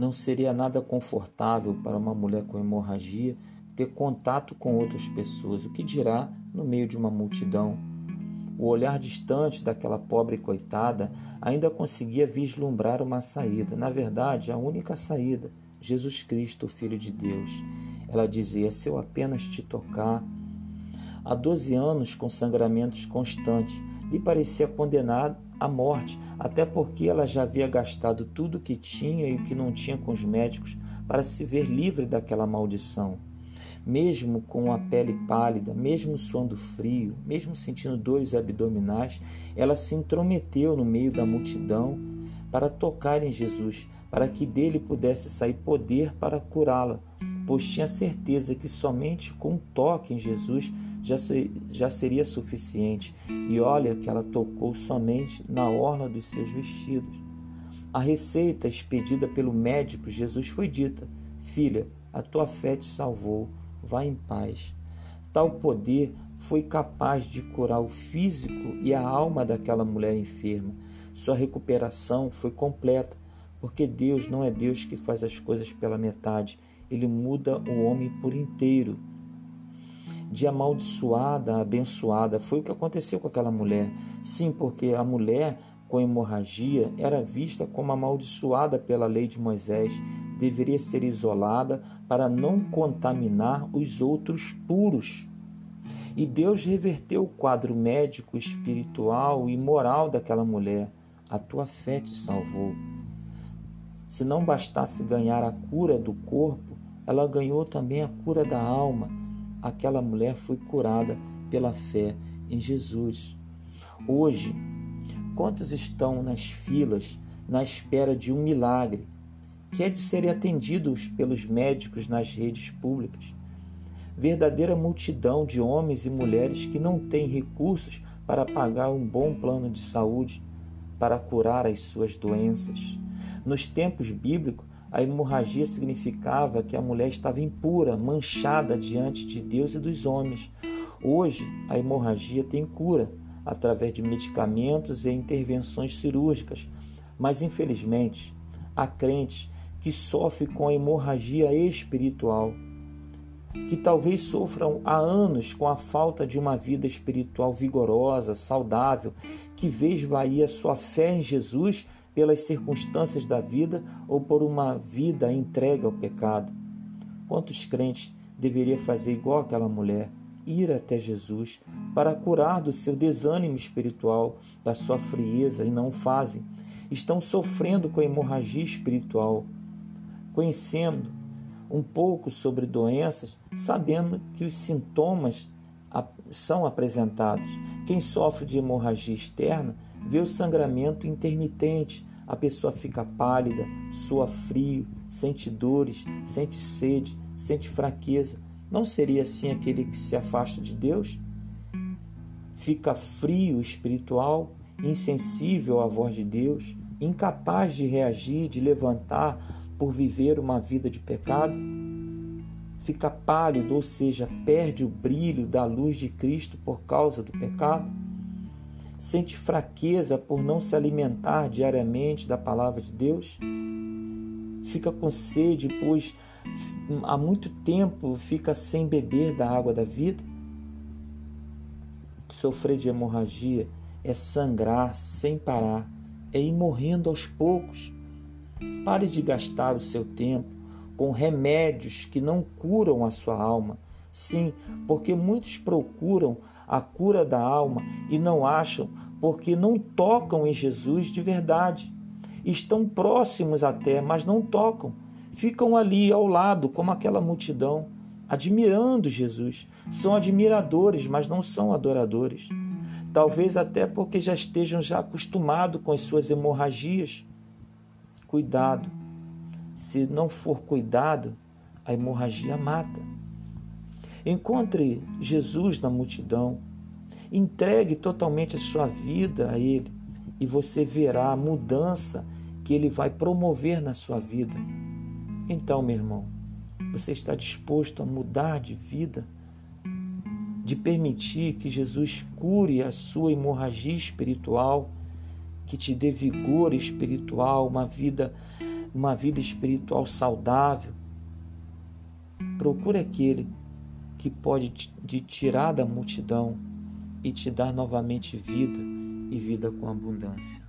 Não seria nada confortável para uma mulher com hemorragia ter contato com outras pessoas, o que dirá no meio de uma multidão. O olhar distante daquela pobre coitada ainda conseguia vislumbrar uma saída, na verdade, a única saída, Jesus Cristo, Filho de Deus. Ela dizia: Se eu apenas te tocar. Há doze anos com sangramentos constantes, lhe parecia condenada à morte, até porque ela já havia gastado tudo o que tinha e o que não tinha com os médicos para se ver livre daquela maldição. Mesmo com a pele pálida, mesmo suando frio, mesmo sentindo dores abdominais, ela se intrometeu no meio da multidão para tocar em Jesus, para que dele pudesse sair poder para curá-la, pois tinha certeza que somente com um toque em Jesus já, já seria suficiente. E olha que ela tocou somente na orla dos seus vestidos. A receita expedida pelo médico Jesus foi dita: Filha, a tua fé te salvou vá em paz. Tal poder foi capaz de curar o físico e a alma daquela mulher enferma. Sua recuperação foi completa, porque Deus não é Deus que faz as coisas pela metade, ele muda o homem por inteiro. De amaldiçoada a abençoada foi o que aconteceu com aquela mulher. Sim, porque a mulher com hemorragia era vista como amaldiçoada pela lei de Moisés, deveria ser isolada para não contaminar os outros puros. E Deus reverteu o quadro médico, espiritual e moral daquela mulher. A tua fé te salvou. Se não bastasse ganhar a cura do corpo, ela ganhou também a cura da alma. Aquela mulher foi curada pela fé em Jesus. Hoje, Quantos estão nas filas na espera de um milagre, que é de serem atendidos pelos médicos nas redes públicas? Verdadeira multidão de homens e mulheres que não têm recursos para pagar um bom plano de saúde para curar as suas doenças. Nos tempos bíblicos, a hemorragia significava que a mulher estava impura, manchada diante de Deus e dos homens. Hoje, a hemorragia tem cura através de medicamentos e intervenções cirúrgicas, mas infelizmente há crentes que sofrem com a hemorragia espiritual, que talvez sofram há anos com a falta de uma vida espiritual vigorosa, saudável, que vê esvair a sua fé em Jesus pelas circunstâncias da vida ou por uma vida entregue ao pecado. Quantos crentes deveria fazer igual aquela mulher? ir até Jesus para curar do seu desânimo espiritual, da sua frieza e não o fazem. Estão sofrendo com hemorragia espiritual. Conhecendo um pouco sobre doenças, sabendo que os sintomas são apresentados. Quem sofre de hemorragia externa vê o sangramento intermitente, a pessoa fica pálida, sua frio, sente dores, sente sede, sente fraqueza não seria assim aquele que se afasta de Deus? Fica frio espiritual, insensível à voz de Deus, incapaz de reagir, de levantar por viver uma vida de pecado? Fica pálido, ou seja, perde o brilho da luz de Cristo por causa do pecado? Sente fraqueza por não se alimentar diariamente da palavra de Deus? Fica com sede, pois há muito tempo fica sem beber da água da vida? Sofrer de hemorragia é sangrar sem parar, é ir morrendo aos poucos. Pare de gastar o seu tempo com remédios que não curam a sua alma. Sim, porque muitos procuram a cura da alma e não acham porque não tocam em Jesus de verdade. Estão próximos até, mas não tocam ficam ali ao lado, como aquela multidão, admirando Jesus. São admiradores, mas não são adoradores. Talvez até porque já estejam já acostumados com as suas hemorragias. Cuidado. Se não for cuidado, a hemorragia mata. Encontre Jesus na multidão. Entregue totalmente a sua vida a Ele e você verá a mudança que Ele vai promover na sua vida. Então, meu irmão, você está disposto a mudar de vida? De permitir que Jesus cure a sua hemorragia espiritual, que te dê vigor espiritual, uma vida uma vida espiritual saudável, procure aquele que pode te tirar da multidão e te dar novamente vida e vida com abundância.